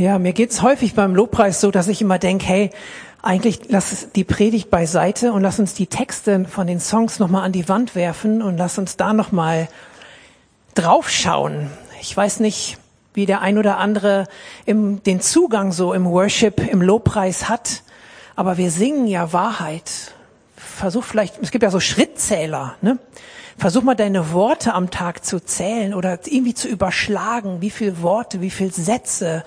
Ja, mir geht's häufig beim Lobpreis so, dass ich immer denke, hey, eigentlich lass die Predigt beiseite und lass uns die Texte von den Songs nochmal an die Wand werfen und lass uns da nochmal draufschauen. Ich weiß nicht, wie der ein oder andere im, den Zugang so im Worship, im Lobpreis hat, aber wir singen ja Wahrheit. Versuch vielleicht, es gibt ja so Schrittzähler, ne? Versuch mal deine Worte am Tag zu zählen oder irgendwie zu überschlagen, wie viel Worte, wie viel Sätze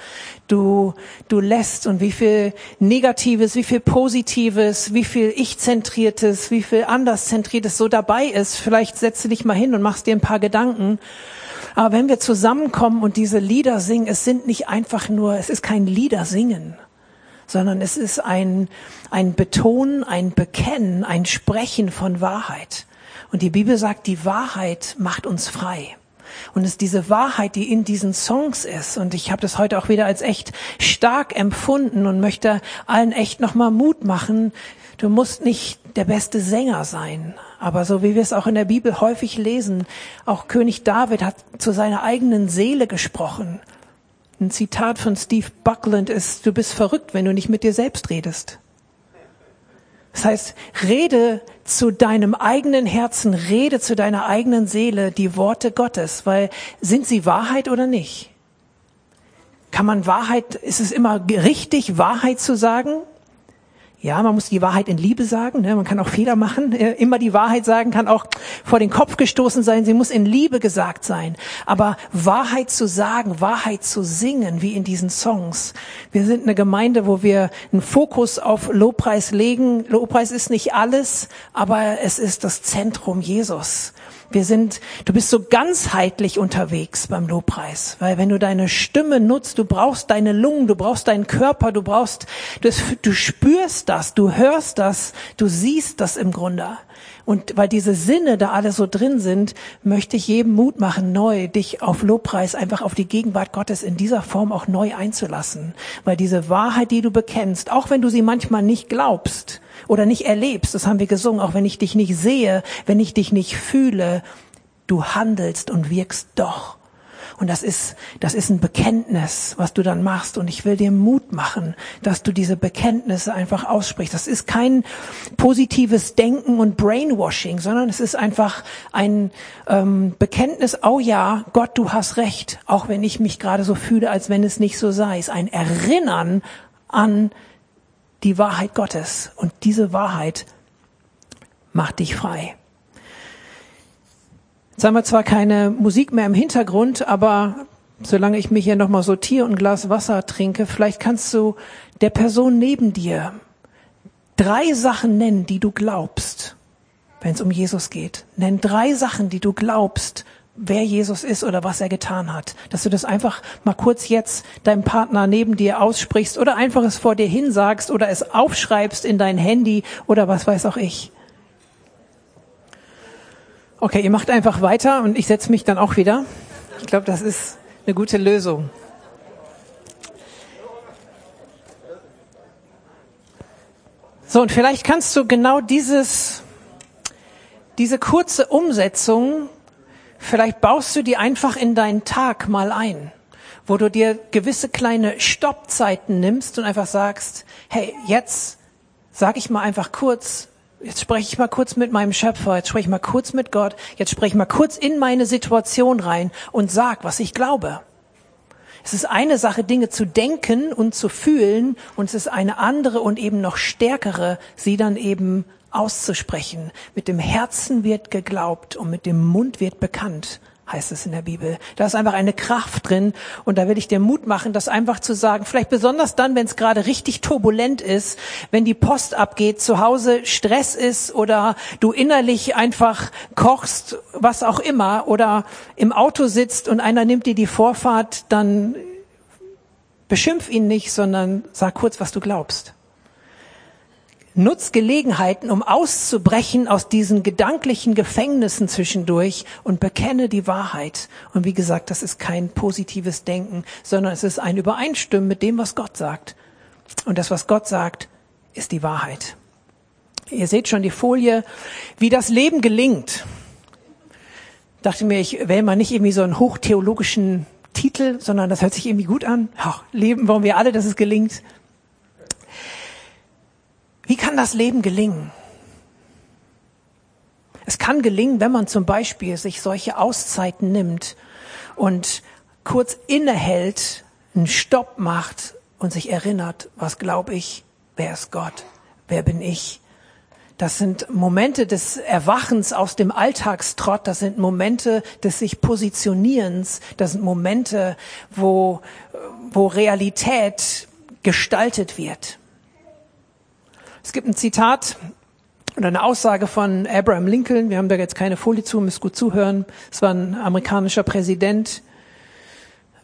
du, du lässt und wie viel Negatives, wie viel Positives, wie viel Ich-zentriertes, wie viel Anders-zentriertes so dabei ist. Vielleicht setze dich mal hin und machst dir ein paar Gedanken. Aber wenn wir zusammenkommen und diese Lieder singen, es sind nicht einfach nur, es ist kein Liedersingen, sondern es ist ein, ein Betonen, ein Bekennen, ein Sprechen von Wahrheit. Und die Bibel sagt, die Wahrheit macht uns frei. Und es ist diese Wahrheit, die in diesen Songs ist. Und ich habe das heute auch wieder als echt stark empfunden und möchte allen echt nochmal Mut machen. Du musst nicht der beste Sänger sein. Aber so wie wir es auch in der Bibel häufig lesen, auch König David hat zu seiner eigenen Seele gesprochen. Ein Zitat von Steve Buckland ist, du bist verrückt, wenn du nicht mit dir selbst redest. Das heißt, rede zu deinem eigenen Herzen, rede zu deiner eigenen Seele die Worte Gottes, weil sind sie Wahrheit oder nicht? Kann man Wahrheit, ist es immer richtig, Wahrheit zu sagen? Ja, man muss die Wahrheit in Liebe sagen. Ne? Man kann auch Fehler machen. Immer die Wahrheit sagen kann auch vor den Kopf gestoßen sein. Sie muss in Liebe gesagt sein. Aber Wahrheit zu sagen, Wahrheit zu singen, wie in diesen Songs. Wir sind eine Gemeinde, wo wir einen Fokus auf Lobpreis legen. Lobpreis ist nicht alles, aber es ist das Zentrum Jesus. Wir sind, du bist so ganzheitlich unterwegs beim Lobpreis, weil wenn du deine Stimme nutzt, du brauchst deine Lungen, du brauchst deinen Körper, du brauchst, du, du spürst das, du hörst das, du siehst das im Grunde. Und weil diese Sinne da alle so drin sind, möchte ich jedem Mut machen, neu dich auf Lobpreis, einfach auf die Gegenwart Gottes in dieser Form auch neu einzulassen. Weil diese Wahrheit, die du bekennst, auch wenn du sie manchmal nicht glaubst oder nicht erlebst, das haben wir gesungen, auch wenn ich dich nicht sehe, wenn ich dich nicht fühle, du handelst und wirkst doch. Und das ist, das ist ein Bekenntnis, was du dann machst. Und ich will dir Mut machen, dass du diese Bekenntnisse einfach aussprichst. Das ist kein positives Denken und Brainwashing, sondern es ist einfach ein ähm, Bekenntnis, oh ja, Gott, du hast recht, auch wenn ich mich gerade so fühle, als wenn es nicht so sei. Es ist ein Erinnern an die Wahrheit Gottes. Und diese Wahrheit macht dich frei. Jetzt haben wir zwar keine Musik mehr im Hintergrund, aber solange ich mich hier nochmal sortiere und ein Glas Wasser trinke, vielleicht kannst du der Person neben dir drei Sachen nennen, die du glaubst, wenn es um Jesus geht. Nenn drei Sachen, die du glaubst, wer Jesus ist oder was er getan hat. Dass du das einfach mal kurz jetzt deinem Partner neben dir aussprichst oder einfach es vor dir hinsagst oder es aufschreibst in dein Handy oder was weiß auch ich. Okay, ihr macht einfach weiter und ich setze mich dann auch wieder. Ich glaube, das ist eine gute Lösung. So, und vielleicht kannst du genau dieses, diese kurze Umsetzung, vielleicht baust du die einfach in deinen Tag mal ein, wo du dir gewisse kleine Stoppzeiten nimmst und einfach sagst, hey, jetzt sag ich mal einfach kurz, Jetzt spreche ich mal kurz mit meinem Schöpfer, jetzt spreche ich mal kurz mit Gott, jetzt spreche ich mal kurz in meine Situation rein und sag, was ich glaube. Es ist eine Sache, Dinge zu denken und zu fühlen, und es ist eine andere und eben noch stärkere, sie dann eben auszusprechen. Mit dem Herzen wird geglaubt und mit dem Mund wird bekannt heißt es in der Bibel. Da ist einfach eine Kraft drin und da will ich dir Mut machen, das einfach zu sagen. Vielleicht besonders dann, wenn es gerade richtig turbulent ist, wenn die Post abgeht, zu Hause Stress ist oder du innerlich einfach kochst, was auch immer, oder im Auto sitzt und einer nimmt dir die Vorfahrt, dann beschimpf ihn nicht, sondern sag kurz, was du glaubst. Nutz Gelegenheiten, um auszubrechen aus diesen gedanklichen Gefängnissen zwischendurch und bekenne die Wahrheit. Und wie gesagt, das ist kein positives Denken, sondern es ist ein Übereinstimmen mit dem, was Gott sagt. Und das, was Gott sagt, ist die Wahrheit. Ihr seht schon die Folie, wie das Leben gelingt. Dachte mir, ich wähle mal nicht irgendwie so einen hochtheologischen Titel, sondern das hört sich irgendwie gut an. Ach, Leben wollen wir alle, dass es gelingt. Wie kann das Leben gelingen? Es kann gelingen, wenn man zum Beispiel sich solche Auszeiten nimmt und kurz innehält, einen Stopp macht und sich erinnert, was glaube ich, wer ist Gott, wer bin ich. Das sind Momente des Erwachens aus dem Alltagstrott, das sind Momente des sich Positionierens, das sind Momente, wo, wo Realität gestaltet wird. Es gibt ein Zitat oder eine Aussage von Abraham Lincoln. Wir haben da jetzt keine Folie zu, müsst gut zuhören. Es war ein amerikanischer Präsident.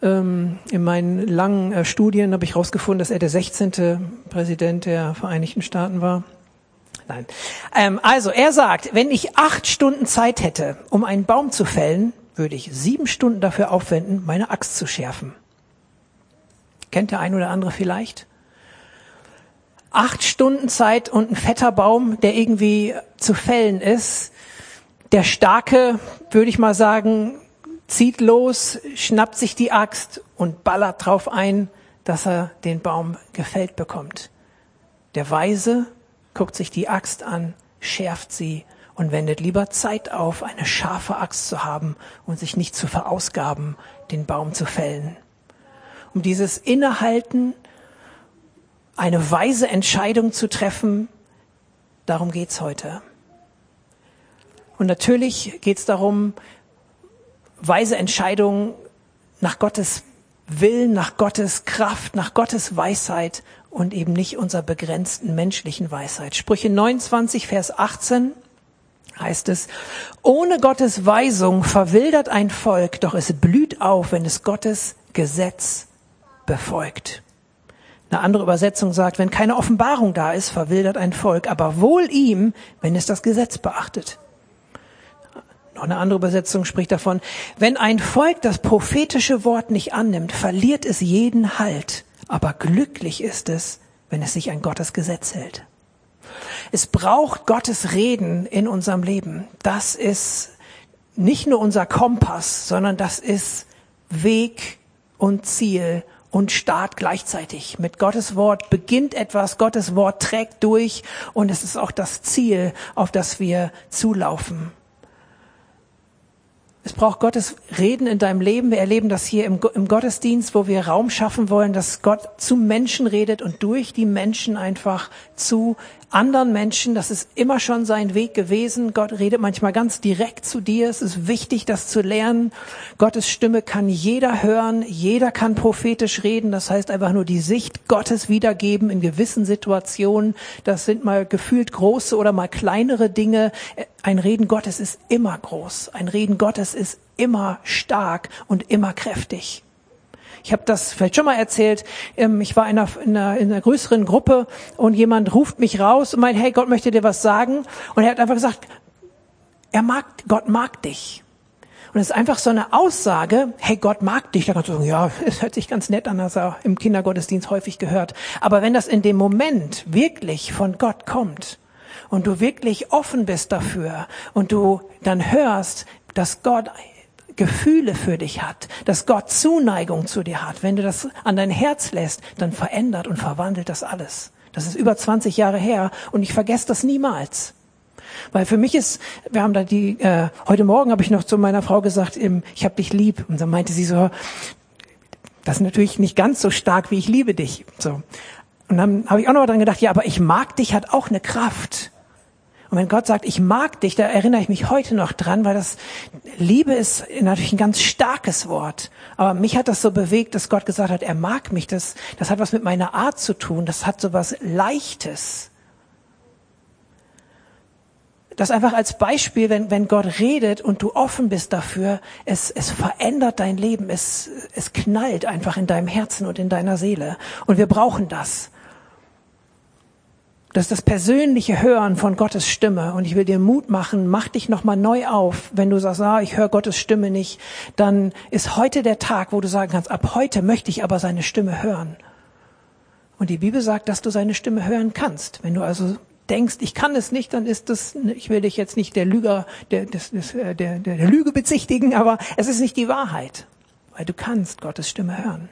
Ähm, in meinen langen äh, Studien habe ich herausgefunden, dass er der 16. Präsident der Vereinigten Staaten war. Nein. Ähm, also er sagt, wenn ich acht Stunden Zeit hätte, um einen Baum zu fällen, würde ich sieben Stunden dafür aufwenden, meine Axt zu schärfen. Kennt der ein oder andere vielleicht? Acht Stunden Zeit und ein fetter Baum, der irgendwie zu fällen ist. Der Starke, würde ich mal sagen, zieht los, schnappt sich die Axt und ballert drauf ein, dass er den Baum gefällt bekommt. Der Weise guckt sich die Axt an, schärft sie und wendet lieber Zeit auf, eine scharfe Axt zu haben und sich nicht zu verausgaben, den Baum zu fällen. Um dieses Innehalten eine weise Entscheidung zu treffen, darum geht's heute. Und natürlich geht's darum, weise Entscheidungen nach Gottes Willen, nach Gottes Kraft, nach Gottes Weisheit und eben nicht unserer begrenzten menschlichen Weisheit. Sprüche 29, Vers 18 heißt es, ohne Gottes Weisung verwildert ein Volk, doch es blüht auf, wenn es Gottes Gesetz befolgt. Eine andere Übersetzung sagt, wenn keine Offenbarung da ist, verwildert ein Volk, aber wohl ihm, wenn es das Gesetz beachtet. Noch eine andere Übersetzung spricht davon, wenn ein Volk das prophetische Wort nicht annimmt, verliert es jeden Halt, aber glücklich ist es, wenn es sich an Gottes Gesetz hält. Es braucht Gottes Reden in unserem Leben. Das ist nicht nur unser Kompass, sondern das ist Weg und Ziel und Start gleichzeitig. Mit Gottes Wort beginnt etwas, Gottes Wort trägt durch und es ist auch das Ziel, auf das wir zulaufen. Es braucht Gottes Reden in deinem Leben. Wir erleben das hier im, im, Gottesdienst, wo wir Raum schaffen wollen, dass Gott zu Menschen redet und durch die Menschen einfach zu anderen Menschen. Das ist immer schon sein Weg gewesen. Gott redet manchmal ganz direkt zu dir. Es ist wichtig, das zu lernen. Gottes Stimme kann jeder hören. Jeder kann prophetisch reden. Das heißt einfach nur die Sicht Gottes wiedergeben in gewissen Situationen. Das sind mal gefühlt große oder mal kleinere Dinge. Ein Reden Gottes ist immer groß. Ein Reden Gottes ist immer stark und immer kräftig. Ich habe das vielleicht schon mal erzählt. Ähm, ich war in einer, in, einer, in einer größeren Gruppe und jemand ruft mich raus und meint, hey, Gott möchte dir was sagen. Und er hat einfach gesagt, er mag, Gott mag dich. Und es ist einfach so eine Aussage, hey, Gott mag dich. Da kannst du sagen, ja, es hört sich ganz nett an, das er im Kindergottesdienst häufig gehört. Aber wenn das in dem Moment wirklich von Gott kommt und du wirklich offen bist dafür und du dann hörst, dass Gott Gefühle für dich hat, dass Gott Zuneigung zu dir hat, wenn du das an dein Herz lässt, dann verändert und verwandelt das alles. Das ist über 20 Jahre her und ich vergesse das niemals. Weil für mich ist, wir haben da die, äh, heute Morgen habe ich noch zu meiner Frau gesagt, ich habe dich lieb. Und dann meinte sie so, das ist natürlich nicht ganz so stark, wie ich liebe dich. So. Und dann habe ich auch noch dran gedacht, ja, aber ich mag dich hat auch eine Kraft. Und wenn Gott sagt, ich mag dich, da erinnere ich mich heute noch dran, weil das Liebe ist natürlich ein ganz starkes Wort. Aber mich hat das so bewegt, dass Gott gesagt hat, er mag mich. Das, das hat was mit meiner Art zu tun. Das hat so was Leichtes. Das einfach als Beispiel, wenn, wenn Gott redet und du offen bist dafür, es, es verändert dein Leben. Es, es knallt einfach in deinem Herzen und in deiner Seele. Und wir brauchen das. Das ist das persönliche Hören von Gottes Stimme. Und ich will dir Mut machen, mach dich nochmal neu auf. Wenn du sagst, ah, ich höre Gottes Stimme nicht, dann ist heute der Tag, wo du sagen kannst, ab heute möchte ich aber seine Stimme hören. Und die Bibel sagt, dass du seine Stimme hören kannst. Wenn du also denkst, ich kann es nicht, dann ist das, ich will dich jetzt nicht der Lüger, der, des, des, äh, der, der, der Lüge bezichtigen, aber es ist nicht die Wahrheit. weil du kannst Gottes Stimme hören.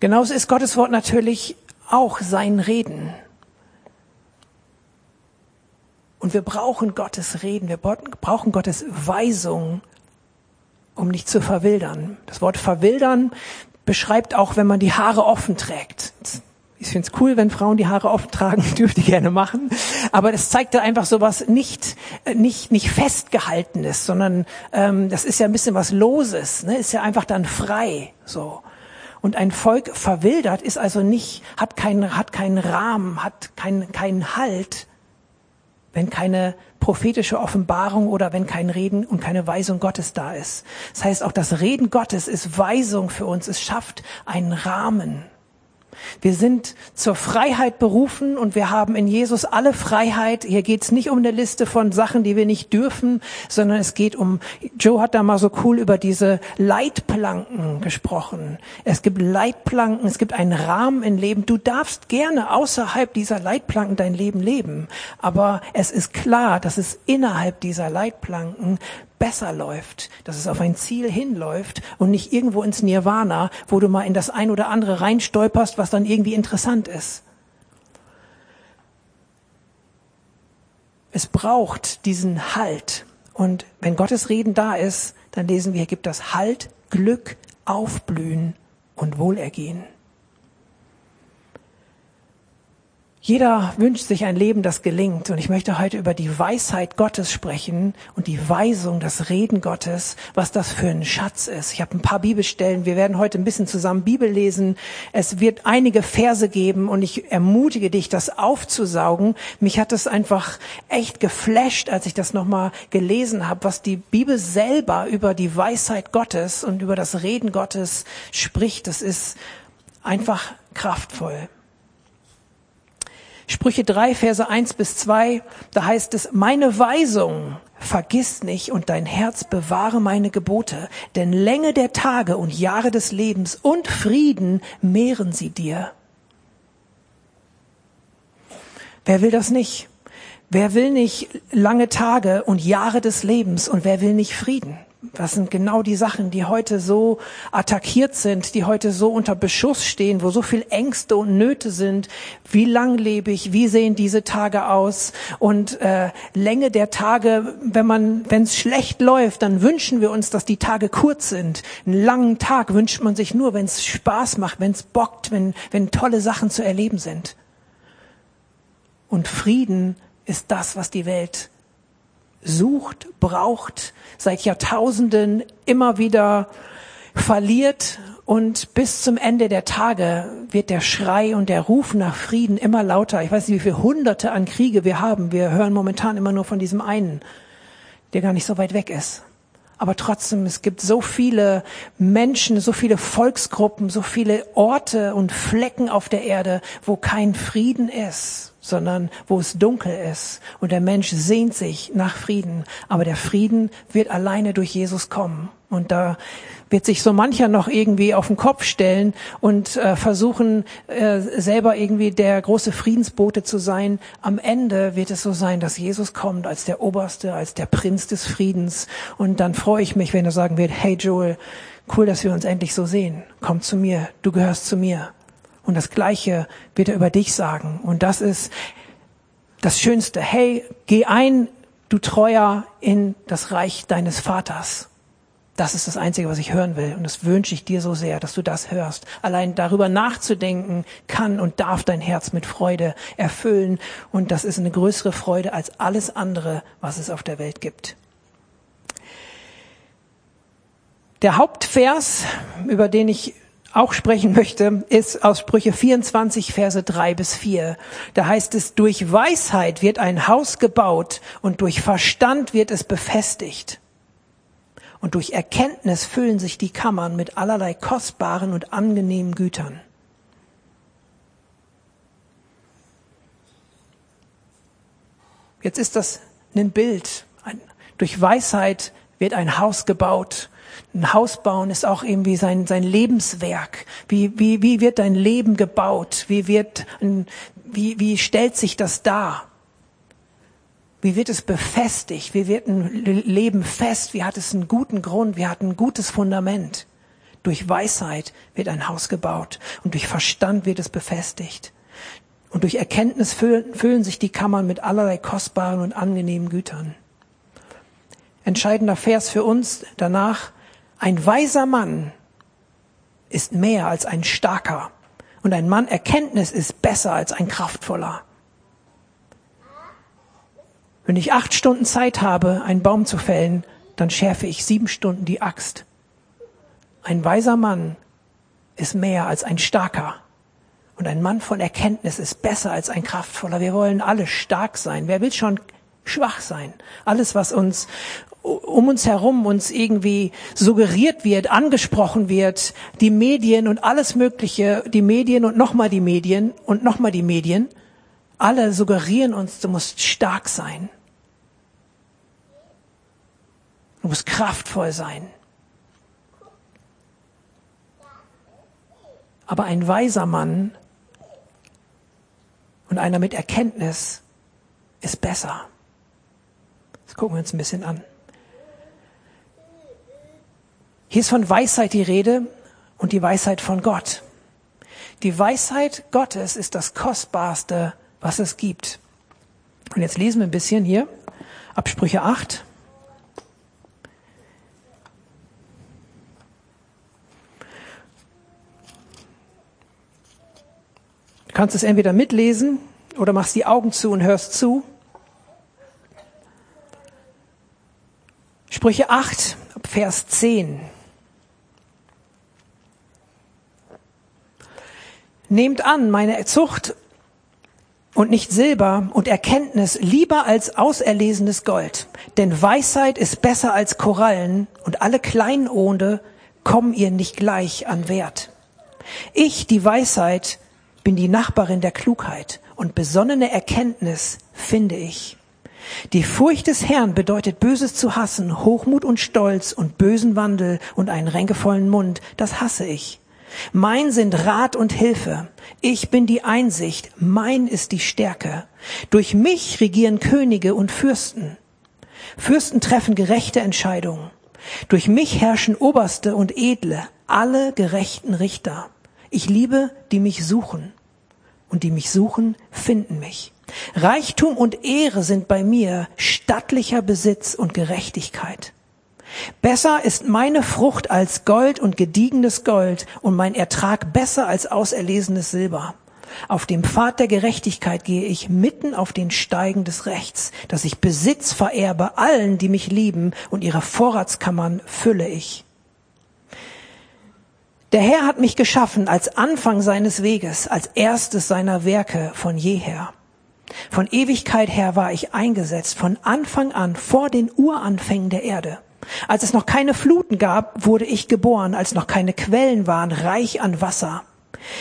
Genauso ist Gottes Wort natürlich auch sein Reden. Und wir brauchen Gottes Reden, wir brauchen Gottes Weisung, um nicht zu verwildern. Das Wort verwildern beschreibt auch, wenn man die Haare offen trägt. Ich finde es cool, wenn Frauen die Haare offen tragen, dürft ihr gerne machen. Aber das zeigt da einfach so was nicht, nicht, nicht festgehaltenes, sondern ähm, das ist ja ein bisschen was Loses, ne? ist ja einfach dann frei. so. Und ein Volk verwildert ist also nicht, hat keinen, hat keinen Rahmen, hat keinen, keinen Halt, wenn keine prophetische Offenbarung oder wenn kein Reden und keine Weisung Gottes da ist. Das heißt, auch das Reden Gottes ist Weisung für uns. Es schafft einen Rahmen. Wir sind zur Freiheit berufen und wir haben in Jesus alle Freiheit. Hier geht es nicht um eine Liste von Sachen, die wir nicht dürfen, sondern es geht um, Joe hat da mal so cool über diese Leitplanken gesprochen. Es gibt Leitplanken, es gibt einen Rahmen im Leben. Du darfst gerne außerhalb dieser Leitplanken dein Leben leben, aber es ist klar, dass es innerhalb dieser Leitplanken besser läuft, dass es auf ein Ziel hinläuft und nicht irgendwo ins Nirvana, wo du mal in das ein oder andere reinstolperst, was dann irgendwie interessant ist. Es braucht diesen Halt. Und wenn Gottes Reden da ist, dann lesen wir, gibt das Halt, Glück, Aufblühen und Wohlergehen. Jeder wünscht sich ein Leben, das gelingt. Und ich möchte heute über die Weisheit Gottes sprechen und die Weisung, das Reden Gottes, was das für ein Schatz ist. Ich habe ein paar Bibelstellen. Wir werden heute ein bisschen zusammen Bibel lesen. Es wird einige Verse geben und ich ermutige dich, das aufzusaugen. Mich hat es einfach echt geflasht, als ich das nochmal gelesen habe, was die Bibel selber über die Weisheit Gottes und über das Reden Gottes spricht. Das ist einfach kraftvoll. Sprüche 3, Verse 1 bis 2, da heißt es, meine Weisung vergiss nicht und dein Herz bewahre meine Gebote, denn Länge der Tage und Jahre des Lebens und Frieden mehren sie dir. Wer will das nicht? Wer will nicht lange Tage und Jahre des Lebens und wer will nicht Frieden? Das sind genau die Sachen, die heute so attackiert sind, die heute so unter Beschuss stehen, wo so viel Ängste und Nöte sind. Wie langlebig, wie sehen diese Tage aus? Und äh, Länge der Tage, wenn man, wenn es schlecht läuft, dann wünschen wir uns, dass die Tage kurz sind. Einen langen Tag wünscht man sich nur, wenn es Spaß macht, wenn es bockt, wenn, wenn tolle Sachen zu erleben sind. Und Frieden ist das, was die Welt sucht, braucht, seit Jahrtausenden immer wieder verliert und bis zum Ende der Tage wird der Schrei und der Ruf nach Frieden immer lauter. Ich weiß nicht, wie viele Hunderte an Kriege wir haben. Wir hören momentan immer nur von diesem einen, der gar nicht so weit weg ist. Aber trotzdem, es gibt so viele Menschen, so viele Volksgruppen, so viele Orte und Flecken auf der Erde, wo kein Frieden ist sondern wo es dunkel ist und der Mensch sehnt sich nach Frieden. Aber der Frieden wird alleine durch Jesus kommen. Und da wird sich so mancher noch irgendwie auf den Kopf stellen und äh, versuchen, äh, selber irgendwie der große Friedensbote zu sein. Am Ende wird es so sein, dass Jesus kommt als der Oberste, als der Prinz des Friedens. Und dann freue ich mich, wenn er sagen wird, hey Joel, cool, dass wir uns endlich so sehen. Komm zu mir, du gehörst zu mir. Und das Gleiche wird er über dich sagen. Und das ist das Schönste. Hey, geh ein, du Treuer, in das Reich deines Vaters. Das ist das Einzige, was ich hören will. Und das wünsche ich dir so sehr, dass du das hörst. Allein darüber nachzudenken kann und darf dein Herz mit Freude erfüllen. Und das ist eine größere Freude als alles andere, was es auf der Welt gibt. Der Hauptvers, über den ich auch sprechen möchte, ist aus Sprüche 24, Verse 3 bis 4. Da heißt es, durch Weisheit wird ein Haus gebaut und durch Verstand wird es befestigt. Und durch Erkenntnis füllen sich die Kammern mit allerlei kostbaren und angenehmen Gütern. Jetzt ist das ein Bild. Durch Weisheit wird ein Haus gebaut ein Haus bauen ist auch irgendwie sein, sein Lebenswerk. Wie, wie, wie wird dein Leben gebaut? Wie wird, wie, wie stellt sich das dar? Wie wird es befestigt? Wie wird ein Leben fest? Wie hat es einen guten Grund? Wie hat ein gutes Fundament? Durch Weisheit wird ein Haus gebaut und durch Verstand wird es befestigt. Und durch Erkenntnis füllen, füllen sich die Kammern mit allerlei kostbaren und angenehmen Gütern. Entscheidender Vers für uns danach. Ein weiser Mann ist mehr als ein starker. Und ein Mann Erkenntnis ist besser als ein kraftvoller. Wenn ich acht Stunden Zeit habe, einen Baum zu fällen, dann schärfe ich sieben Stunden die Axt. Ein weiser Mann ist mehr als ein starker. Und ein Mann von Erkenntnis ist besser als ein kraftvoller. Wir wollen alle stark sein. Wer will schon schwach sein? Alles, was uns um uns herum uns irgendwie suggeriert wird, angesprochen wird, die Medien und alles Mögliche, die Medien und nochmal die Medien und nochmal die Medien, alle suggerieren uns, du musst stark sein. Du musst kraftvoll sein. Aber ein weiser Mann und einer mit Erkenntnis ist besser. Gucken wir uns ein bisschen an. Hier ist von Weisheit die Rede und die Weisheit von Gott. Die Weisheit Gottes ist das Kostbarste, was es gibt. Und jetzt lesen wir ein bisschen hier, Absprüche 8. Du kannst es entweder mitlesen oder machst die Augen zu und hörst zu. Sprüche 8, Vers 10. Nehmt an meine Zucht und nicht Silber und Erkenntnis lieber als auserlesenes Gold. Denn Weisheit ist besser als Korallen und alle Kleinode kommen ihr nicht gleich an Wert. Ich, die Weisheit, bin die Nachbarin der Klugheit und besonnene Erkenntnis finde ich. Die Furcht des Herrn bedeutet Böses zu hassen, Hochmut und Stolz und bösen Wandel und einen ränkevollen Mund, das hasse ich. Mein sind Rat und Hilfe. Ich bin die Einsicht. Mein ist die Stärke. Durch mich regieren Könige und Fürsten. Fürsten treffen gerechte Entscheidungen. Durch mich herrschen Oberste und Edle, alle gerechten Richter. Ich liebe, die mich suchen. Und die mich suchen, finden mich. Reichtum und Ehre sind bei mir stattlicher Besitz und Gerechtigkeit. Besser ist meine Frucht als Gold und gediegenes Gold und mein Ertrag besser als auserlesenes Silber. Auf dem Pfad der Gerechtigkeit gehe ich mitten auf den Steigen des Rechts, dass ich Besitz vererbe allen, die mich lieben, und ihre Vorratskammern fülle ich. Der Herr hat mich geschaffen als Anfang seines Weges, als erstes seiner Werke von jeher. Von Ewigkeit her war ich eingesetzt, von Anfang an vor den Uranfängen der Erde. Als es noch keine Fluten gab, wurde ich geboren, als noch keine Quellen waren, reich an Wasser.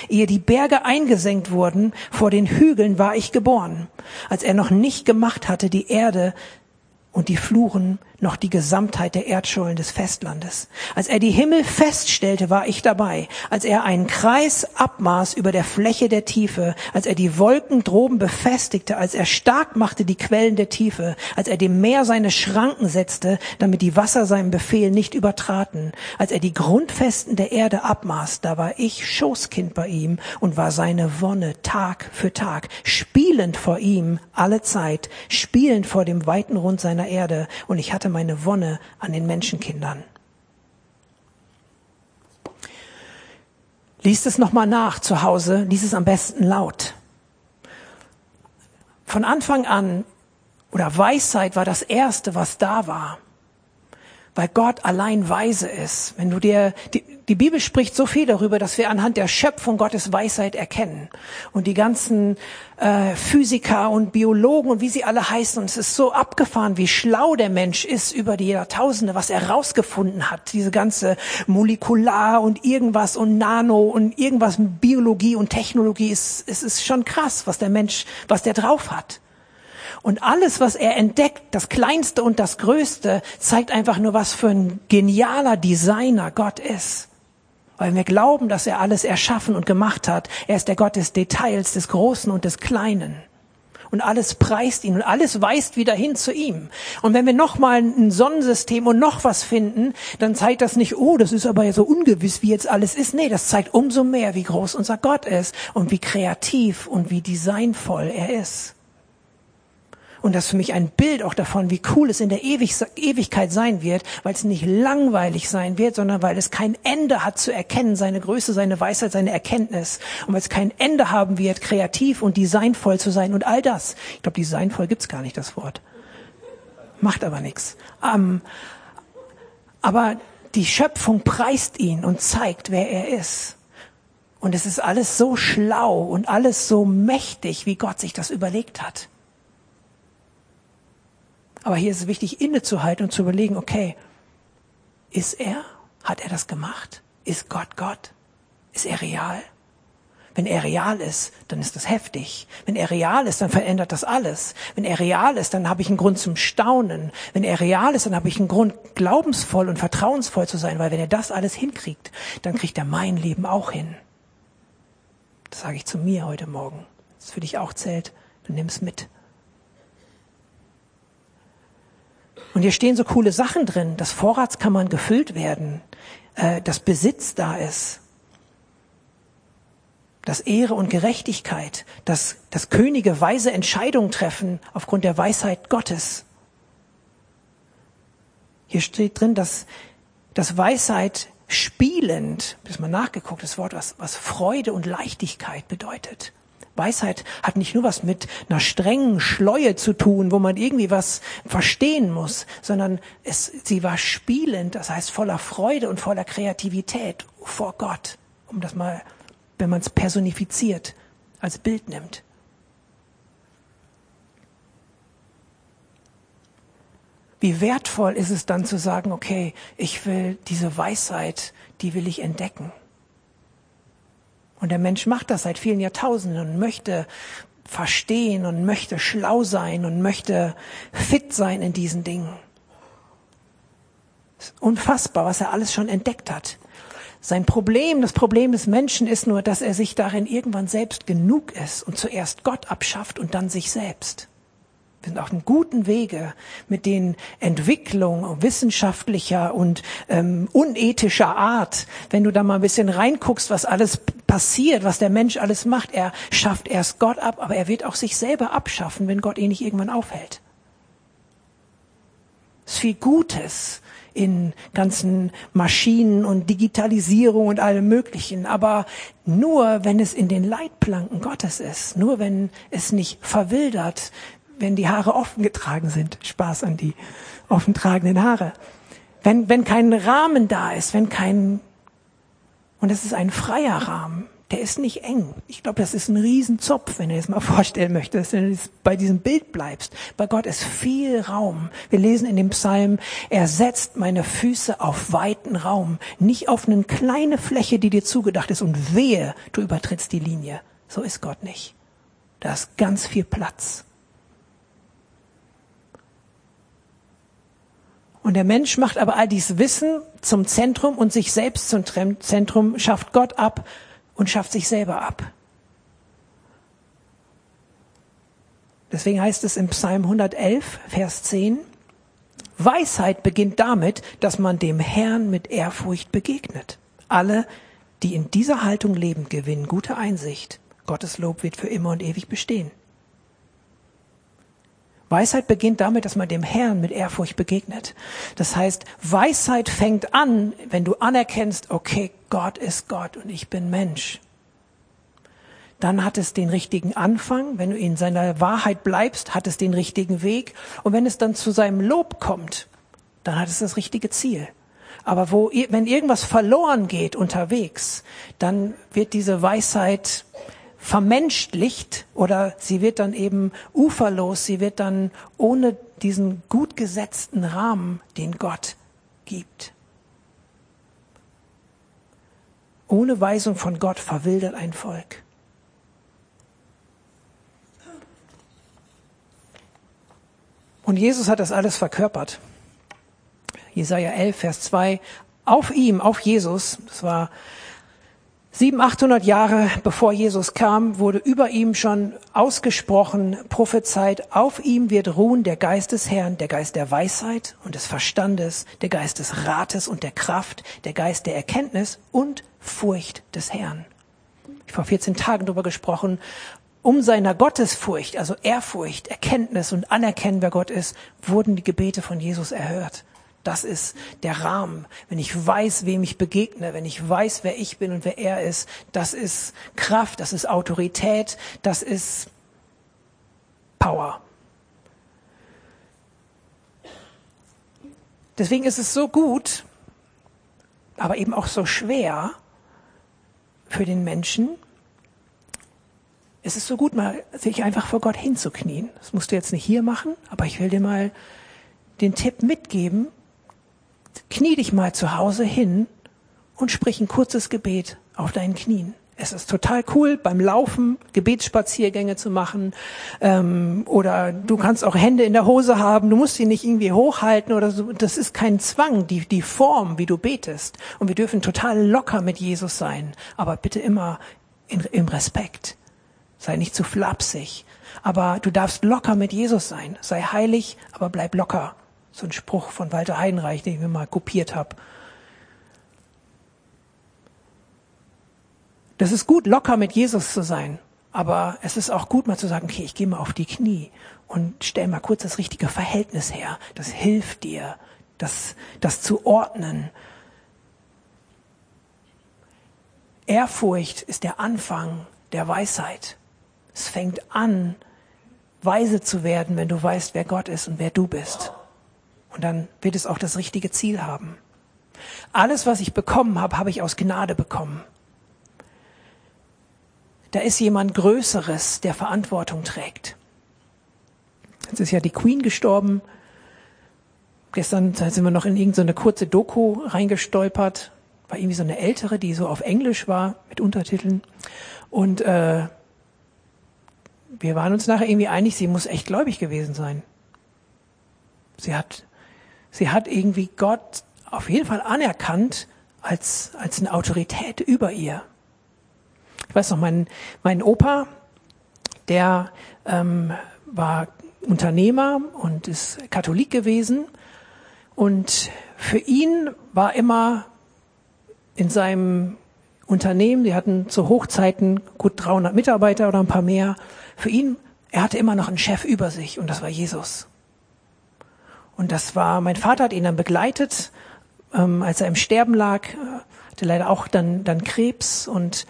Ehe die Berge eingesenkt wurden, vor den Hügeln war ich geboren, als er noch nicht gemacht hatte die Erde und die Fluren noch die Gesamtheit der Erdschollen des Festlandes. Als er die Himmel feststellte, war ich dabei. Als er einen Kreis abmaß über der Fläche der Tiefe, als er die Wolken droben befestigte, als er stark machte die Quellen der Tiefe, als er dem Meer seine Schranken setzte, damit die Wasser seinem Befehl nicht übertraten, als er die Grundfesten der Erde abmaß, da war ich Schoßkind bei ihm und war seine Wonne Tag für Tag, spielend vor ihm alle Zeit, spielend vor dem weiten Rund seiner Erde, und ich hatte meine Wonne an den Menschenkindern. Lies es nochmal nach zu Hause, lies es am besten laut. Von Anfang an, oder Weisheit war das Erste, was da war weil Gott allein weise ist. Wenn du dir, die, die Bibel spricht so viel darüber, dass wir anhand der Schöpfung Gottes Weisheit erkennen. Und die ganzen äh, Physiker und Biologen und wie sie alle heißen, und es ist so abgefahren, wie schlau der Mensch ist über die Jahrtausende, was er rausgefunden hat. Diese ganze Molekular und irgendwas und Nano und irgendwas mit Biologie und Technologie, ist, es ist schon krass, was der Mensch, was der drauf hat. Und alles, was er entdeckt, das Kleinste und das Größte, zeigt einfach nur, was für ein genialer Designer Gott ist. Weil wir glauben, dass er alles erschaffen und gemacht hat. Er ist der Gott des Details, des Großen und des Kleinen. und alles preist ihn und alles weist wieder hin zu ihm. Und wenn wir nochmal ein Sonnensystem und noch was finden, dann zeigt das nicht, oh, das ist aber so ungewiss, wie jetzt alles ist. Nee, das zeigt umso mehr, wie groß unser Gott ist und wie kreativ und wie designvoll er ist. Und das ist für mich ein Bild auch davon, wie cool es in der Ewig Ewigkeit sein wird, weil es nicht langweilig sein wird, sondern weil es kein Ende hat zu erkennen, seine Größe, seine Weisheit, seine Erkenntnis. Und weil es kein Ende haben wird, kreativ und designvoll zu sein und all das. Ich glaube, designvoll gibt's gar nicht, das Wort. Macht aber nichts. Ähm, aber die Schöpfung preist ihn und zeigt, wer er ist. Und es ist alles so schlau und alles so mächtig, wie Gott sich das überlegt hat. Aber hier ist es wichtig, innezuhalten und zu überlegen, okay, ist er? Hat er das gemacht? Ist Gott Gott? Ist er real? Wenn er real ist, dann ist das heftig. Wenn er real ist, dann verändert das alles. Wenn er real ist, dann habe ich einen Grund zum Staunen. Wenn er real ist, dann habe ich einen Grund, glaubensvoll und vertrauensvoll zu sein, weil wenn er das alles hinkriegt, dann kriegt er mein Leben auch hin. Das sage ich zu mir heute Morgen. Das für dich auch zählt, dann nimm es mit. Und hier stehen so coole Sachen drin, dass Vorratskammern gefüllt werden, äh, dass Besitz da ist, dass Ehre und Gerechtigkeit, dass, dass Könige weise Entscheidungen treffen aufgrund der Weisheit Gottes. Hier steht drin, dass, dass Weisheit spielend, bis mal nachgeguckt, das Wort, was, was Freude und Leichtigkeit bedeutet. Weisheit hat nicht nur was mit einer strengen Schleue zu tun, wo man irgendwie was verstehen muss, sondern es, sie war spielend, das heißt voller Freude und voller Kreativität vor Gott, um das mal, wenn man es personifiziert, als Bild nimmt. Wie wertvoll ist es dann zu sagen, okay, ich will diese Weisheit, die will ich entdecken. Und der Mensch macht das seit vielen Jahrtausenden und möchte verstehen und möchte schlau sein und möchte fit sein in diesen Dingen. unfassbar, was er alles schon entdeckt hat. Sein Problem, das Problem des Menschen ist nur, dass er sich darin irgendwann selbst genug ist und zuerst Gott abschafft und dann sich selbst. Wir sind auf einem guten Wege, mit den Entwicklung wissenschaftlicher und ähm, unethischer Art. Wenn du da mal ein bisschen reinguckst, was alles passiert, was der Mensch alles macht, er schafft erst Gott ab, aber er wird auch sich selber abschaffen, wenn Gott ihn nicht irgendwann aufhält. Es ist viel Gutes in ganzen Maschinen und Digitalisierung und allem Möglichen, aber nur wenn es in den Leitplanken Gottes ist, nur wenn es nicht verwildert, wenn die Haare offen getragen sind. Spaß an die offen tragenden Haare. Wenn, wenn kein Rahmen da ist, wenn kein, und es ist ein freier Rahmen, der ist nicht eng. Ich glaube, das ist ein Riesenzopf, wenn du es mal vorstellen möchtest, wenn du bei diesem Bild bleibst. Bei Gott ist viel Raum. Wir lesen in dem Psalm, er setzt meine Füße auf weiten Raum, nicht auf eine kleine Fläche, die dir zugedacht ist und wehe, du übertrittst die Linie. So ist Gott nicht. Da ist ganz viel Platz. Und der Mensch macht aber all dies Wissen zum Zentrum und sich selbst zum Zentrum, schafft Gott ab und schafft sich selber ab. Deswegen heißt es im Psalm 111, Vers 10, Weisheit beginnt damit, dass man dem Herrn mit Ehrfurcht begegnet. Alle, die in dieser Haltung leben, gewinnen gute Einsicht. Gottes Lob wird für immer und ewig bestehen. Weisheit beginnt damit, dass man dem Herrn mit Ehrfurcht begegnet. Das heißt, Weisheit fängt an, wenn du anerkennst, okay, Gott ist Gott und ich bin Mensch. Dann hat es den richtigen Anfang. Wenn du in seiner Wahrheit bleibst, hat es den richtigen Weg. Und wenn es dann zu seinem Lob kommt, dann hat es das richtige Ziel. Aber wo, wenn irgendwas verloren geht unterwegs, dann wird diese Weisheit vermenschlicht oder sie wird dann eben uferlos, sie wird dann ohne diesen gut gesetzten Rahmen, den Gott gibt. Ohne Weisung von Gott verwildert ein Volk. Und Jesus hat das alles verkörpert. Jesaja 11, Vers 2. Auf ihm, auf Jesus, das war Sieben, achthundert Jahre bevor Jesus kam, wurde über ihm schon ausgesprochen, prophezeit, auf ihm wird ruhen der Geist des Herrn, der Geist der Weisheit und des Verstandes, der Geist des Rates und der Kraft, der Geist der Erkenntnis und Furcht des Herrn. Ich vor 14 Tagen darüber gesprochen, um seiner Gottesfurcht, also Ehrfurcht, Erkenntnis und Anerkennen, wer Gott ist, wurden die Gebete von Jesus erhört. Das ist der Rahmen. Wenn ich weiß, wem ich begegne, wenn ich weiß, wer ich bin und wer er ist, das ist Kraft, das ist Autorität, das ist Power. Deswegen ist es so gut, aber eben auch so schwer für den Menschen. Es ist so gut, mal sich einfach vor Gott hinzuknien. Das musst du jetzt nicht hier machen, aber ich will dir mal den Tipp mitgeben, knie dich mal zu Hause hin und sprich ein kurzes Gebet auf deinen Knien. Es ist total cool, beim Laufen Gebetsspaziergänge zu machen. Ähm, oder du kannst auch Hände in der Hose haben. Du musst sie nicht irgendwie hochhalten oder so. Das ist kein Zwang, die, die Form, wie du betest. Und wir dürfen total locker mit Jesus sein. Aber bitte immer in, im Respekt. Sei nicht zu flapsig. Aber du darfst locker mit Jesus sein. Sei heilig, aber bleib locker. So ein Spruch von Walter Heidenreich, den ich mir mal kopiert habe. Das ist gut, locker mit Jesus zu sein. Aber es ist auch gut, mal zu sagen, okay, ich gehe mal auf die Knie und stell mal kurz das richtige Verhältnis her. Das hilft dir, das, das zu ordnen. Ehrfurcht ist der Anfang der Weisheit. Es fängt an, weise zu werden, wenn du weißt, wer Gott ist und wer du bist. Und dann wird es auch das richtige Ziel haben. Alles, was ich bekommen habe, habe ich aus Gnade bekommen. Da ist jemand Größeres, der Verantwortung trägt. Jetzt ist ja die Queen gestorben. Gestern sind wir noch in irgendeine kurze Doku reingestolpert. War irgendwie so eine ältere, die so auf Englisch war mit Untertiteln. Und äh, wir waren uns nachher irgendwie einig, sie muss echt gläubig gewesen sein. Sie hat sie hat irgendwie Gott auf jeden Fall anerkannt als, als eine Autorität über ihr. Ich weiß noch, mein, mein Opa, der ähm, war Unternehmer und ist Katholik gewesen. Und für ihn war immer in seinem Unternehmen, die hatten zu Hochzeiten gut 300 Mitarbeiter oder ein paar mehr, für ihn, er hatte immer noch einen Chef über sich und das war Jesus. Und das war, mein Vater hat ihn dann begleitet, ähm, als er im Sterben lag, hatte leider auch dann, dann Krebs und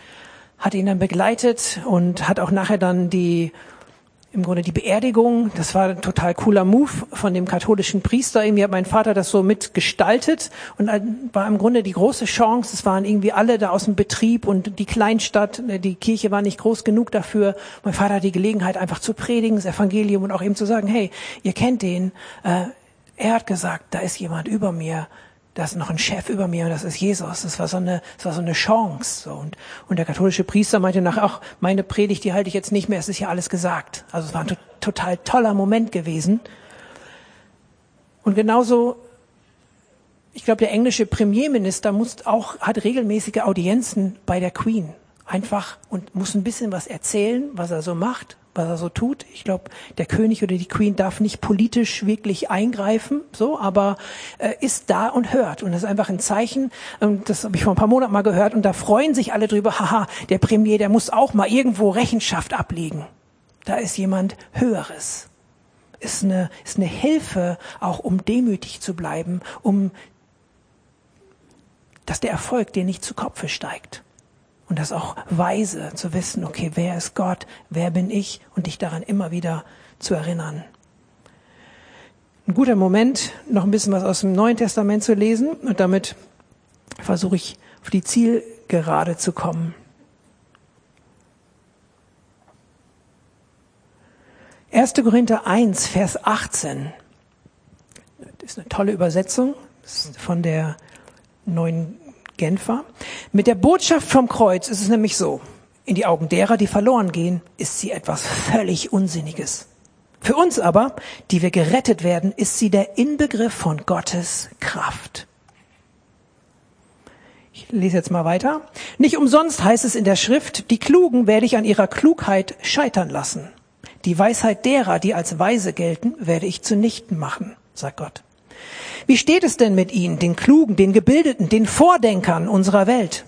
hat ihn dann begleitet und hat auch nachher dann die, im Grunde die Beerdigung, das war ein total cooler Move von dem katholischen Priester. Irgendwie hat mein Vater das so mitgestaltet und war im Grunde die große Chance. Es waren irgendwie alle da aus dem Betrieb und die Kleinstadt, äh, die Kirche war nicht groß genug dafür. Mein Vater hat die Gelegenheit einfach zu predigen, das Evangelium und auch eben zu sagen, hey, ihr kennt den, äh, er hat gesagt, da ist jemand über mir, da ist noch ein Chef über mir und das ist Jesus. Das war so eine, das war so eine Chance. Und, und der katholische Priester meinte nach, ach, meine Predigt, die halte ich jetzt nicht mehr, es ist ja alles gesagt. Also es war ein to total toller Moment gewesen. Und genauso, ich glaube, der englische Premierminister muss auch, hat regelmäßige Audienzen bei der Queen. Einfach und muss ein bisschen was erzählen, was er so macht, was er so tut. Ich glaube, der König oder die Queen darf nicht politisch wirklich eingreifen, so, aber äh, ist da und hört. Und das ist einfach ein Zeichen, ähm, das habe ich vor ein paar Monaten mal gehört, und da freuen sich alle drüber, haha, der Premier, der muss auch mal irgendwo Rechenschaft ablegen. Da ist jemand Höheres. Ist eine, ist eine Hilfe, auch um demütig zu bleiben, um dass der Erfolg dir nicht zu Kopfe steigt. Und das auch weise zu wissen, okay, wer ist Gott, wer bin ich und dich daran immer wieder zu erinnern. Ein guter Moment, noch ein bisschen was aus dem Neuen Testament zu lesen und damit versuche ich auf die Zielgerade zu kommen. 1. Korinther 1, Vers 18. Das ist eine tolle Übersetzung von der neuen Genfer. Mit der Botschaft vom Kreuz ist es nämlich so, in die Augen derer, die verloren gehen, ist sie etwas völlig Unsinniges. Für uns aber, die wir gerettet werden, ist sie der Inbegriff von Gottes Kraft. Ich lese jetzt mal weiter. Nicht umsonst heißt es in der Schrift, die Klugen werde ich an ihrer Klugheit scheitern lassen. Die Weisheit derer, die als weise gelten, werde ich zunichten machen, sagt Gott. Wie steht es denn mit ihnen, den Klugen, den Gebildeten, den Vordenkern unserer Welt?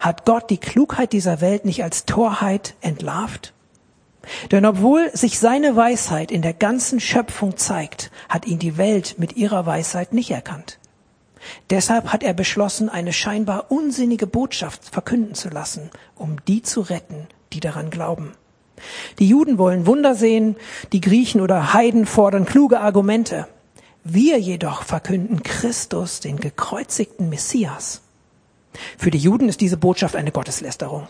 Hat Gott die Klugheit dieser Welt nicht als Torheit entlarvt? Denn obwohl sich seine Weisheit in der ganzen Schöpfung zeigt, hat ihn die Welt mit ihrer Weisheit nicht erkannt. Deshalb hat er beschlossen, eine scheinbar unsinnige Botschaft verkünden zu lassen, um die zu retten, die daran glauben. Die Juden wollen Wunder sehen, die Griechen oder Heiden fordern kluge Argumente. Wir jedoch verkünden Christus, den gekreuzigten Messias. Für die Juden ist diese Botschaft eine Gotteslästerung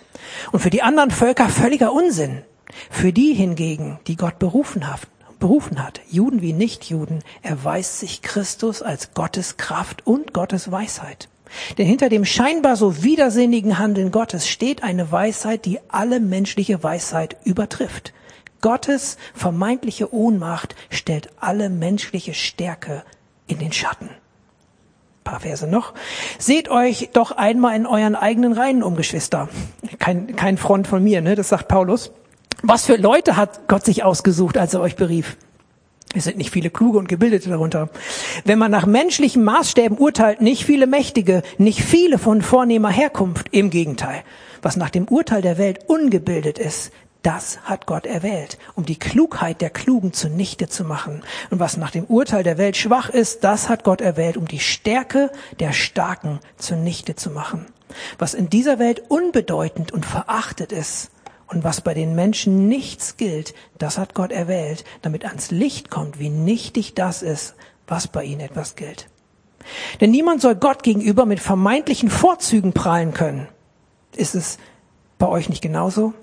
und für die anderen Völker völliger Unsinn. Für die hingegen, die Gott berufen hat, berufen hat, Juden wie Nichtjuden, erweist sich Christus als Gottes Kraft und Gottes Weisheit. Denn hinter dem scheinbar so widersinnigen Handeln Gottes steht eine Weisheit, die alle menschliche Weisheit übertrifft. Gottes vermeintliche Ohnmacht stellt alle menschliche Stärke in den Schatten. Ein paar Verse noch. Seht euch doch einmal in euren eigenen Reihen um, Geschwister. Kein, kein Front von mir, ne? Das sagt Paulus. Was für Leute hat Gott sich ausgesucht, als er euch berief? Es sind nicht viele kluge und gebildete darunter. Wenn man nach menschlichen Maßstäben urteilt, nicht viele Mächtige, nicht viele von vornehmer Herkunft. Im Gegenteil. Was nach dem Urteil der Welt ungebildet ist, das hat Gott erwählt, um die Klugheit der Klugen zunichte zu machen. Und was nach dem Urteil der Welt schwach ist, das hat Gott erwählt, um die Stärke der Starken zunichte zu machen. Was in dieser Welt unbedeutend und verachtet ist, und was bei den Menschen nichts gilt, das hat Gott erwählt, damit ans Licht kommt, wie nichtig das ist, was bei ihnen etwas gilt. Denn niemand soll Gott gegenüber mit vermeintlichen Vorzügen prahlen können. Ist es bei euch nicht genauso?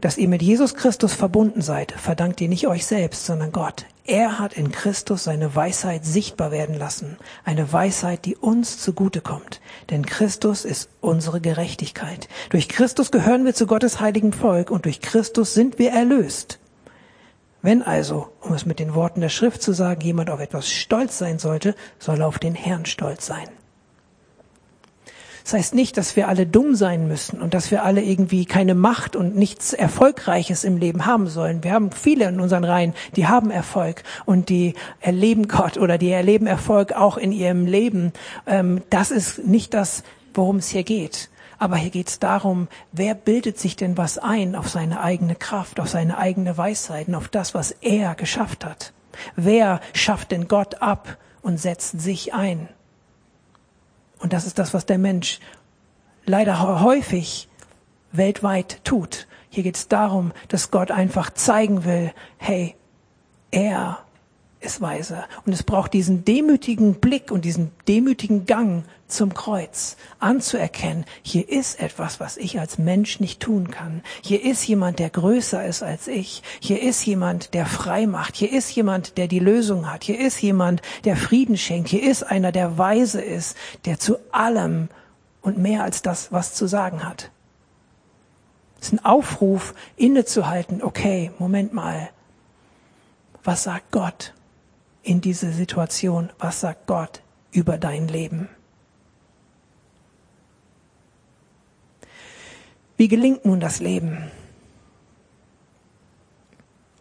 Dass ihr mit Jesus Christus verbunden seid, verdankt ihr nicht euch selbst, sondern Gott. Er hat in Christus seine Weisheit sichtbar werden lassen. Eine Weisheit, die uns zugute kommt. Denn Christus ist unsere Gerechtigkeit. Durch Christus gehören wir zu Gottes heiligen Volk und durch Christus sind wir erlöst. Wenn also, um es mit den Worten der Schrift zu sagen, jemand auf etwas stolz sein sollte, soll er auf den Herrn stolz sein. Das heißt nicht, dass wir alle dumm sein müssen und dass wir alle irgendwie keine Macht und nichts Erfolgreiches im Leben haben sollen. Wir haben viele in unseren Reihen, die haben Erfolg und die erleben Gott oder die erleben Erfolg auch in ihrem Leben. Ähm, das ist nicht das, worum es hier geht. Aber hier geht es darum, wer bildet sich denn was ein auf seine eigene Kraft, auf seine eigene Weisheiten, auf das, was er geschafft hat? Wer schafft denn Gott ab und setzt sich ein? Und das ist das, was der Mensch leider häufig weltweit tut. Hier geht es darum, dass Gott einfach zeigen will, hey, er ist weise. Und es braucht diesen demütigen Blick und diesen demütigen Gang zum Kreuz, anzuerkennen, hier ist etwas, was ich als Mensch nicht tun kann. Hier ist jemand, der größer ist als ich. Hier ist jemand, der frei macht. Hier ist jemand, der die Lösung hat. Hier ist jemand, der Frieden schenkt. Hier ist einer, der weise ist, der zu allem und mehr als das, was zu sagen hat. Es ist ein Aufruf, innezuhalten. Okay, Moment mal. Was sagt Gott in dieser Situation? Was sagt Gott über dein Leben? Wie gelingt nun das Leben?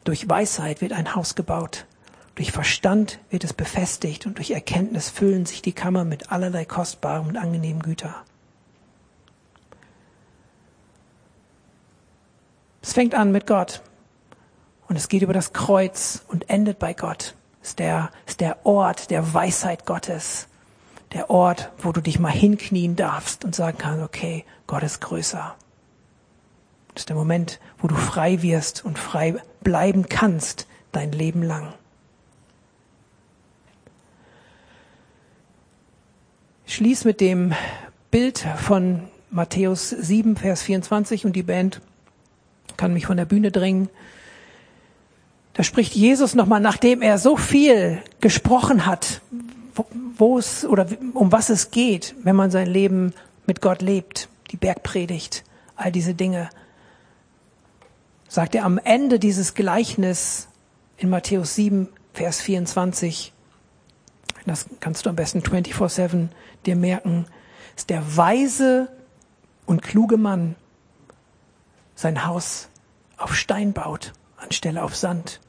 Durch Weisheit wird ein Haus gebaut, durch Verstand wird es befestigt und durch Erkenntnis füllen sich die Kammer mit allerlei kostbarem und angenehmen Güter. Es fängt an mit Gott und es geht über das Kreuz und endet bei Gott. Ist der, ist der Ort der Weisheit Gottes, der Ort, wo du dich mal hinknien darfst und sagen kannst, okay, Gott ist größer. Das ist der Moment, wo du frei wirst und frei bleiben kannst dein Leben lang. Schließ mit dem Bild von Matthäus 7, Vers 24 und die Band kann mich von der Bühne drängen. Da spricht Jesus nochmal, nachdem er so viel gesprochen hat, wo es oder um was es geht, wenn man sein Leben mit Gott lebt, die Bergpredigt, all diese Dinge sagt er am Ende dieses Gleichnis in Matthäus 7, Vers 24, das kannst du am besten 24-7 dir merken, ist der weise und kluge Mann sein Haus auf Stein baut, anstelle auf Sand.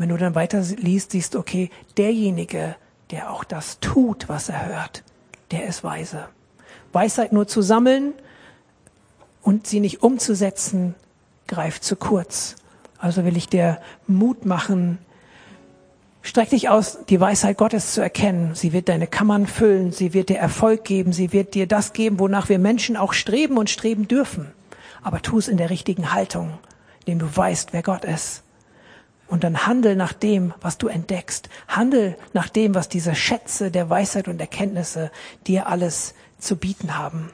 Wenn du dann weiter liest, siehst du, okay, derjenige, der auch das tut, was er hört, der ist weise. Weisheit nur zu sammeln und sie nicht umzusetzen, greift zu kurz. Also will ich dir Mut machen, Streck dich aus, die Weisheit Gottes zu erkennen. Sie wird deine Kammern füllen, sie wird dir Erfolg geben, sie wird dir das geben, wonach wir Menschen auch streben und streben dürfen. Aber tu es in der richtigen Haltung, indem du weißt, wer Gott ist. Und dann handel nach dem, was du entdeckst. Handel nach dem, was diese Schätze der Weisheit und Erkenntnisse dir alles zu bieten haben.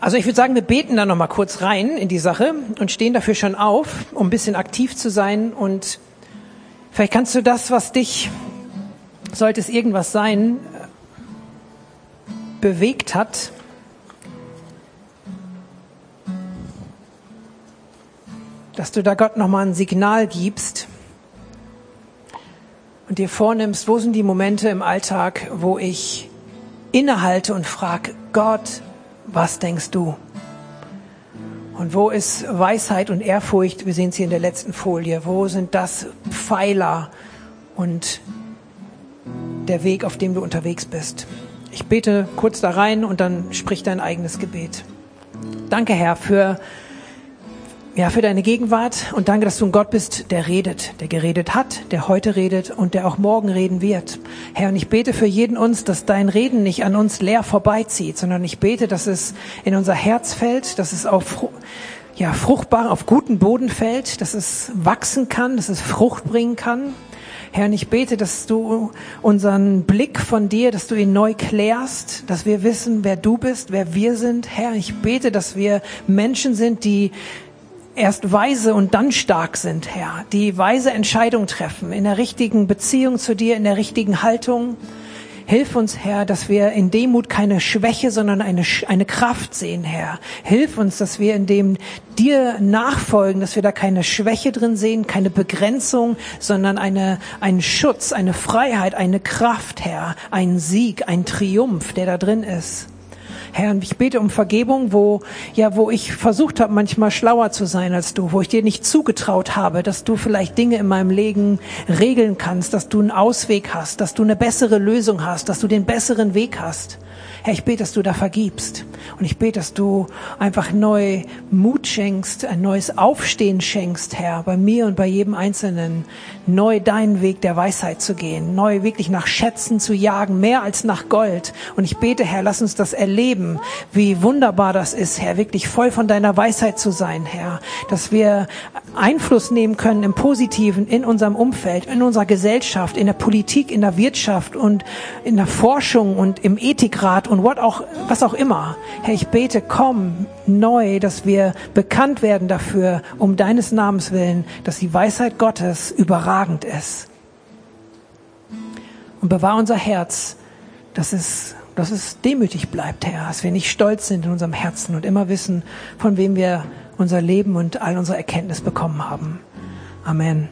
Also ich würde sagen, wir beten da noch mal kurz rein in die Sache und stehen dafür schon auf, um ein bisschen aktiv zu sein und vielleicht kannst du das, was dich, sollte es irgendwas sein, bewegt hat, dass du da Gott noch mal ein Signal gibst und dir vornimmst, wo sind die Momente im Alltag, wo ich innehalte und frage, Gott, was denkst du? Und wo ist Weisheit und Ehrfurcht? Wir sehen es hier in der letzten Folie. Wo sind das Pfeiler und der Weg, auf dem du unterwegs bist? Ich bete kurz da rein und dann sprich dein eigenes Gebet. Danke, Herr, für ja, für deine Gegenwart und danke, dass du ein Gott bist, der redet, der geredet hat, der heute redet und der auch morgen reden wird. Herr, und ich bete für jeden uns, dass dein Reden nicht an uns leer vorbeizieht, sondern ich bete, dass es in unser Herz fällt, dass es auf ja, fruchtbar, auf guten Boden fällt, dass es wachsen kann, dass es Frucht bringen kann. Herr, und ich bete, dass du unseren Blick von dir, dass du ihn neu klärst, dass wir wissen, wer du bist, wer wir sind. Herr, ich bete, dass wir Menschen sind, die erst weise und dann stark sind, Herr, die weise Entscheidung treffen, in der richtigen Beziehung zu dir, in der richtigen Haltung. Hilf uns, Herr, dass wir in Demut keine Schwäche, sondern eine, eine Kraft sehen, Herr. Hilf uns, dass wir in dem dir nachfolgen, dass wir da keine Schwäche drin sehen, keine Begrenzung, sondern eine, einen Schutz, eine Freiheit, eine Kraft, Herr, einen Sieg, ein Triumph, der da drin ist. Herr, ich bete um Vergebung, wo, ja, wo ich versucht habe, manchmal schlauer zu sein als du, wo ich dir nicht zugetraut habe, dass du vielleicht Dinge in meinem Leben regeln kannst, dass du einen Ausweg hast, dass du eine bessere Lösung hast, dass du den besseren Weg hast. Herr, ich bete, dass du da vergibst. Und ich bete, dass du einfach neu Mut schenkst, ein neues Aufstehen schenkst, Herr, bei mir und bei jedem Einzelnen, neu deinen Weg der Weisheit zu gehen, neu wirklich nach Schätzen zu jagen, mehr als nach Gold. Und ich bete, Herr, lass uns das erleben, wie wunderbar das ist, Herr, wirklich voll von deiner Weisheit zu sein, Herr, dass wir Einfluss nehmen können im Positiven in unserem Umfeld, in unserer Gesellschaft, in der Politik, in der Wirtschaft und in der Forschung und im Ethikrat und what auch, was auch immer. Herr, ich bete, komm neu, dass wir bekannt werden dafür, um deines Namens willen, dass die Weisheit Gottes überragend ist. Und bewahr unser Herz, dass es, dass es demütig bleibt, Herr, dass wir nicht stolz sind in unserem Herzen und immer wissen, von wem wir unser Leben und all unsere Erkenntnis bekommen haben. Amen.